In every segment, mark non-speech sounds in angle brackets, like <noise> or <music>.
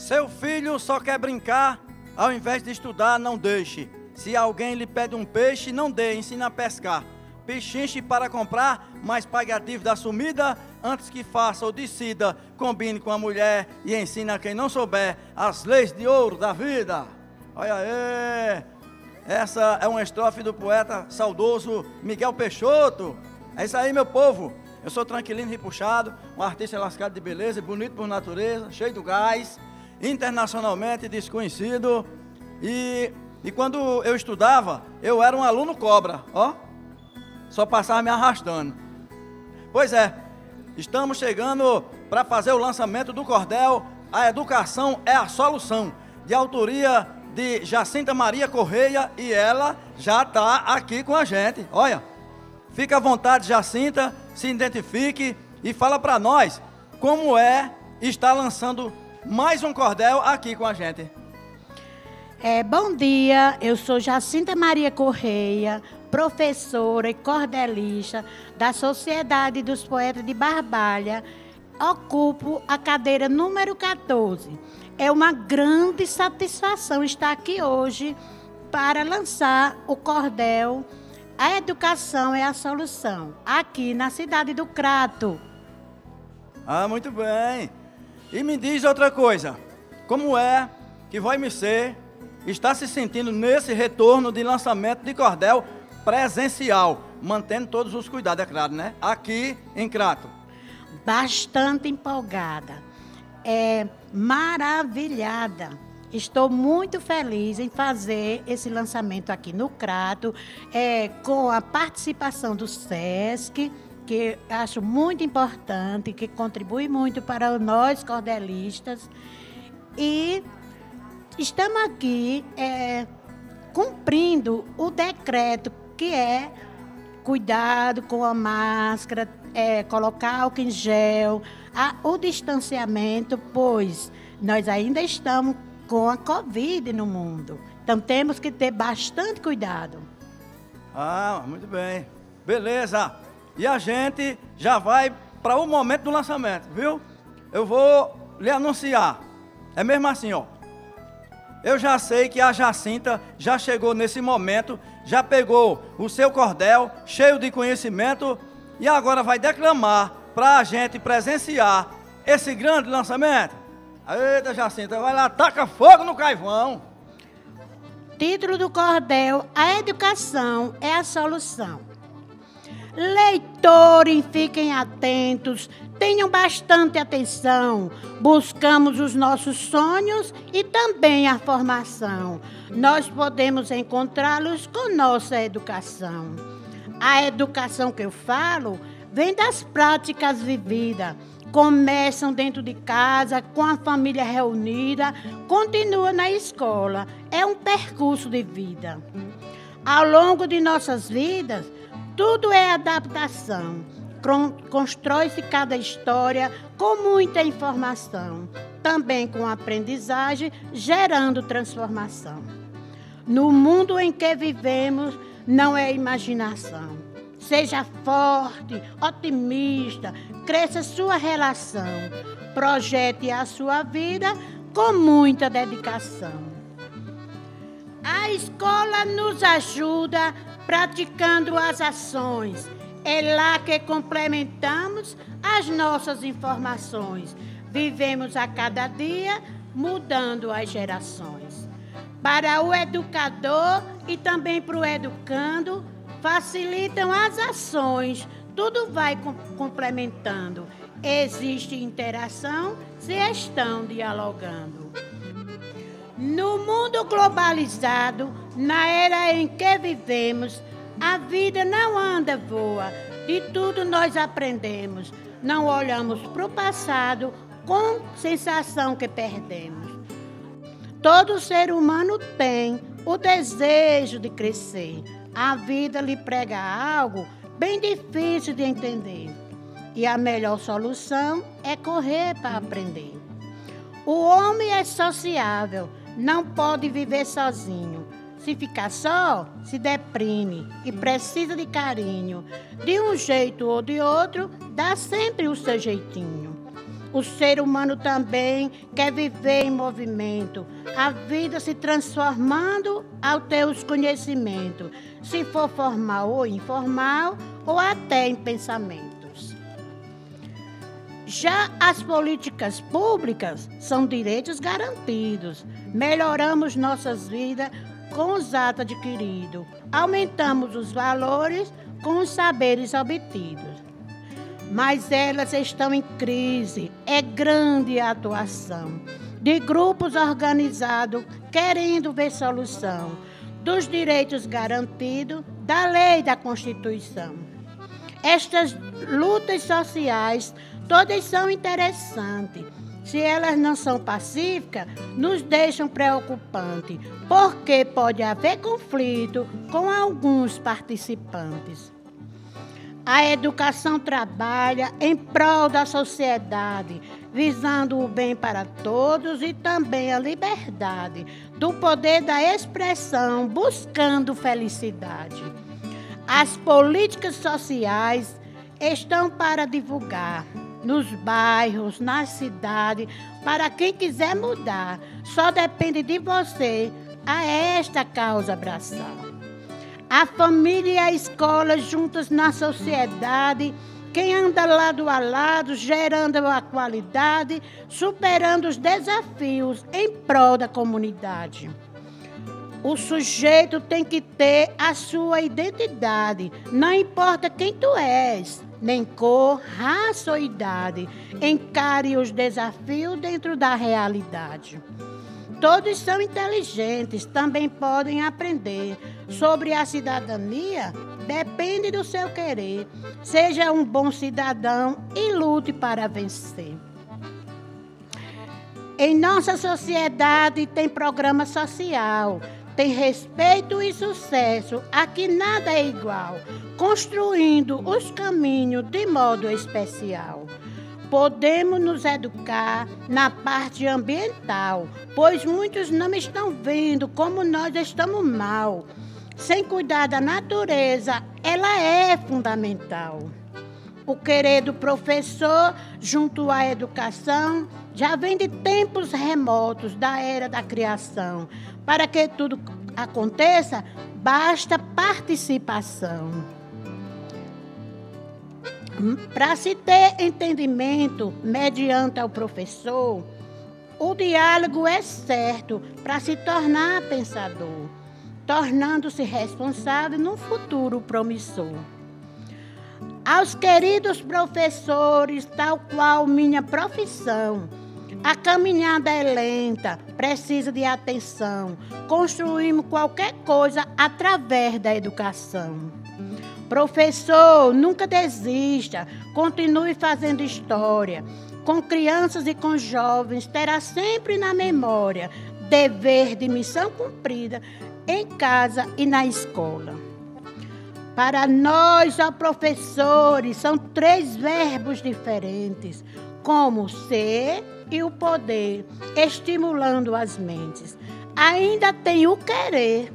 Seu filho só quer brincar, ao invés de estudar, não deixe. Se alguém lhe pede um peixe, não dê, ensina a pescar. Pechinche para comprar, mas pague a dívida assumida antes que faça ou decida. Combine com a mulher e ensine a quem não souber as leis de ouro da vida. Olha aí! Essa é uma estrofe do poeta saudoso Miguel Peixoto. É isso aí, meu povo. Eu sou tranquilino e puxado, um artista lascado de beleza, bonito por natureza, cheio do gás, internacionalmente desconhecido. E, e quando eu estudava, eu era um aluno cobra, ó. Só passava me arrastando. Pois é, estamos chegando para fazer o lançamento do cordel A Educação é a Solução, de autoria de Jacinta Maria Correia e ela já está aqui com a gente. Olha, fica à vontade, Jacinta, se identifique e fala para nós como é estar lançando mais um cordel aqui com a gente. É, bom dia, eu sou Jacinta Maria Correia, professora e cordelista da Sociedade dos Poetas de Barbalha. Ocupo a cadeira número 14. É uma grande satisfação estar aqui hoje para lançar o cordel A Educação é a Solução, aqui na cidade do Crato. Ah, muito bem. E me diz outra coisa. Como é que vai me ser está se sentindo nesse retorno de lançamento de cordel presencial, mantendo todos os cuidados, é claro, né? Aqui em Crato. Bastante empolgada, é maravilhada. Estou muito feliz em fazer esse lançamento aqui no Crato, é, com a participação do SESC, que acho muito importante, que contribui muito para nós cordelistas. E estamos aqui é, cumprindo o decreto que é cuidado com a máscara, é, colocar álcool em gel, a, o distanciamento, pois nós ainda estamos com a Covid no mundo. Então temos que ter bastante cuidado. Ah, muito bem. Beleza. E a gente já vai para o momento do lançamento, viu? Eu vou lhe anunciar. É mesmo assim, ó. Eu já sei que a Jacinta já chegou nesse momento, já pegou o seu cordel, cheio de conhecimento, e agora vai declamar para a gente presenciar esse grande lançamento. Eita, Jacinta, vai lá, taca fogo no caivão. Título do cordel: A educação é a solução. Leitores, fiquem atentos, tenham bastante atenção. Buscamos os nossos sonhos e também a formação. Nós podemos encontrá-los com nossa educação. A educação que eu falo vem das práticas vividas. Começam dentro de casa, com a família reunida, continua na escola. É um percurso de vida. Ao longo de nossas vidas, tudo é adaptação. Constrói-se cada história com muita informação, também com aprendizagem, gerando transformação. No mundo em que vivemos, não é imaginação. Seja forte, otimista, cresça sua relação, projete a sua vida com muita dedicação. A escola nos ajuda praticando as ações. É lá que complementamos as nossas informações. Vivemos a cada dia mudando as gerações. Para o educador e também para o educando, facilitam as ações. Tudo vai complementando. Existe interação se estão dialogando. No mundo globalizado, na era em que vivemos, a vida não anda voa. De tudo nós aprendemos. Não olhamos para o passado com sensação que perdemos. Todo ser humano tem o desejo de crescer. A vida lhe prega algo bem difícil de entender. E a melhor solução é correr para aprender. O homem é sociável não pode viver sozinho. Se ficar só, se deprime e precisa de carinho. De um jeito ou de outro, dá sempre o seu jeitinho. O ser humano também quer viver em movimento, a vida se transformando ao ter os conhecimentos, se for formal ou informal, ou até em pensamentos. Já as políticas públicas são direitos garantidos. Melhoramos nossas vidas com os atos adquiridos, aumentamos os valores com os saberes obtidos mas elas estão em crise. É grande a atuação de grupos organizados querendo ver solução dos direitos garantidos da lei da Constituição. Estas lutas sociais todas são interessantes. Se elas não são pacíficas, nos deixam preocupantes, porque pode haver conflito com alguns participantes. A educação trabalha em prol da sociedade, visando o bem para todos e também a liberdade, do poder da expressão, buscando felicidade. As políticas sociais estão para divulgar nos bairros, na cidade, para quem quiser mudar. Só depende de você a esta causa abraçar. A família e a escola juntas na sociedade, quem anda lado a lado, gerando a qualidade, superando os desafios em prol da comunidade. O sujeito tem que ter a sua identidade, não importa quem tu és, nem cor, raça ou idade. Encare os desafios dentro da realidade. Todos são inteligentes, também podem aprender. Sobre a cidadania, depende do seu querer. Seja um bom cidadão e lute para vencer. Em nossa sociedade tem programa social, tem respeito e sucesso, aqui nada é igual, construindo os caminhos de modo especial. Podemos nos educar na parte ambiental, pois muitos não estão vendo como nós estamos mal. Sem cuidar da natureza, ela é fundamental. O querer do professor junto à educação já vem de tempos remotos da era da criação. Para que tudo aconteça, basta participação. Para se ter entendimento mediante o professor, o diálogo é certo para se tornar pensador, tornando-se responsável no futuro promissor. Aos queridos professores, tal qual minha profissão, a caminhada é lenta, precisa de atenção. Construímos qualquer coisa através da educação. Professor, nunca desista, continue fazendo história. Com crianças e com jovens, terá sempre na memória dever de missão cumprida em casa e na escola. Para nós, ó professores, são três verbos diferentes, como ser e o poder, estimulando as mentes. Ainda tem o querer,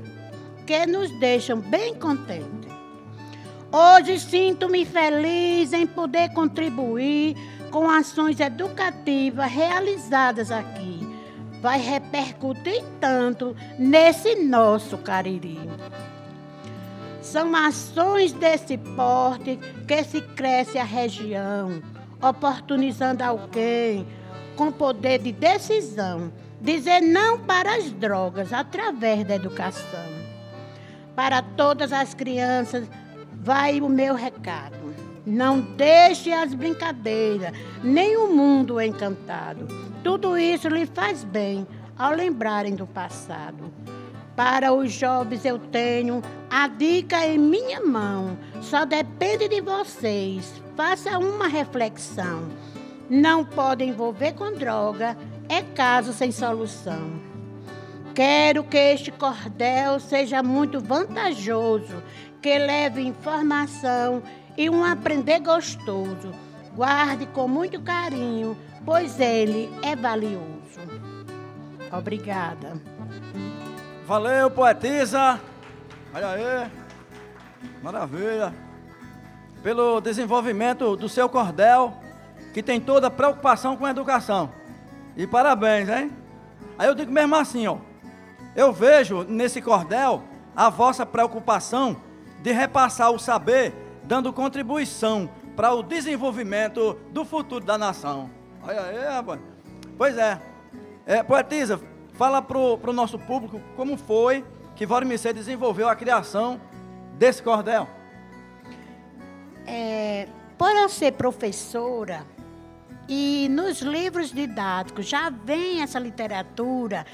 que nos deixam bem contentes. Hoje sinto-me feliz em poder contribuir com ações educativas realizadas aqui. Vai repercutir tanto nesse nosso Cariri. São ações desse porte que se cresce a região, oportunizando alguém com poder de decisão dizer não para as drogas através da educação. Para todas as crianças vai o meu recado. Não deixe as brincadeiras, nem o mundo encantado. Tudo isso lhe faz bem ao lembrarem do passado. Para os jovens eu tenho a dica em minha mão. Só depende de vocês. Faça uma reflexão. Não pode envolver com droga, é caso sem solução. Quero que este cordel seja muito vantajoso que leve informação e um aprender gostoso. Guarde com muito carinho, pois ele é valioso. Obrigada. Valeu, poetisa. Olha aí. Maravilha. Pelo desenvolvimento do seu cordel. que tem toda a preocupação com a educação. E parabéns, hein? Aí eu digo mesmo assim, ó. Eu vejo nesse cordel a vossa preocupação de repassar o saber, dando contribuição para o desenvolvimento do futuro da nação. Olha aí, rapaz. Pois é. é poetisa, fala para o nosso público como foi que Vorimicê desenvolveu a criação desse cordel. É, por eu ser professora, e nos livros didáticos já vem essa literatura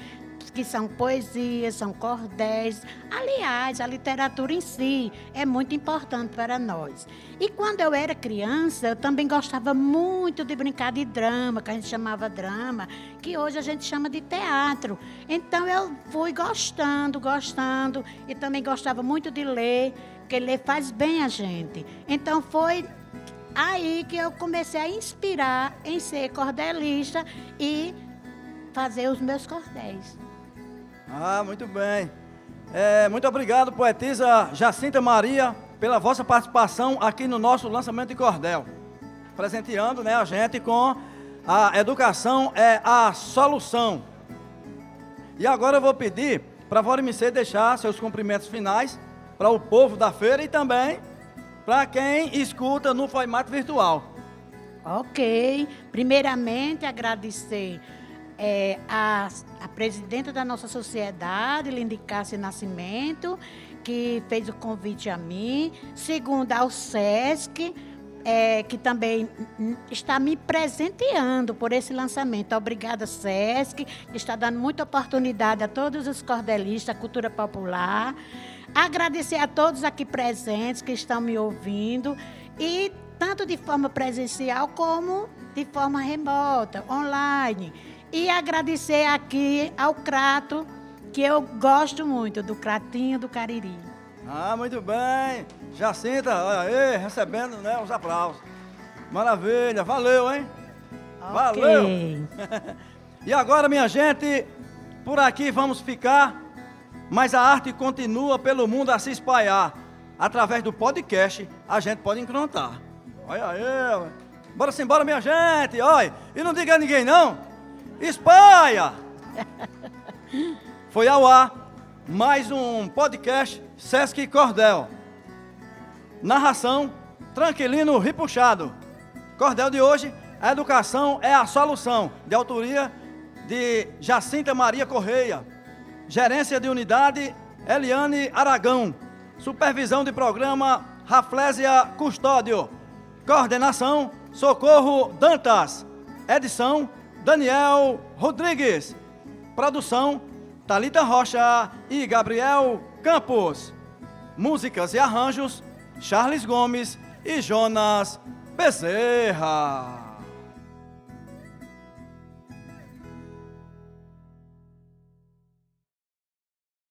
que são poesias, são cordéis. Aliás, a literatura em si é muito importante para nós. E quando eu era criança, eu também gostava muito de brincar de drama, que a gente chamava drama, que hoje a gente chama de teatro. Então eu fui gostando, gostando, e também gostava muito de ler, porque ler faz bem a gente. Então foi aí que eu comecei a inspirar em ser cordelista e fazer os meus cordéis. Ah, muito bem. É, muito obrigado, poetisa Jacinta Maria, pela vossa participação aqui no nosso lançamento de cordel. Presenteando né, a gente com a educação é a solução. E agora eu vou pedir para a Vorimicê deixar seus cumprimentos finais para o povo da feira e também para quem escuta no formato virtual. Ok. Primeiramente, agradecer é, a, a presidenta da nossa sociedade, Lindy Cássia Nascimento, que fez o convite a mim. Segundo, ao SESC, é, que também está me presenteando por esse lançamento. Obrigada, SESC, que está dando muita oportunidade a todos os cordelistas, cultura popular. Agradecer a todos aqui presentes que estão me ouvindo e tanto de forma presencial como de forma remota, online. E agradecer aqui ao Crato, que eu gosto muito, do Cratinho do Cariri. Ah, muito bem. Jacinta, olha aí, recebendo né, os aplausos. Maravilha, valeu, hein? Okay. Valeu! <laughs> e agora, minha gente, por aqui vamos ficar, mas a arte continua pelo mundo a se espalhar. Através do podcast, a gente pode encontrar. Olha aí, bora embora, minha gente, olha. E não diga a ninguém, não. Espalha! Foi ao ar mais um podcast Sesc Cordel. Narração Tranquilino Ripuxado. Cordel de hoje, a educação é a solução, de autoria de Jacinta Maria Correia. Gerência de unidade Eliane Aragão. Supervisão de programa Raflésia Custódio. Coordenação Socorro Dantas. Edição Daniel Rodrigues. Produção Talita Rocha e Gabriel Campos. Músicas e arranjos Charles Gomes e Jonas Bezerra.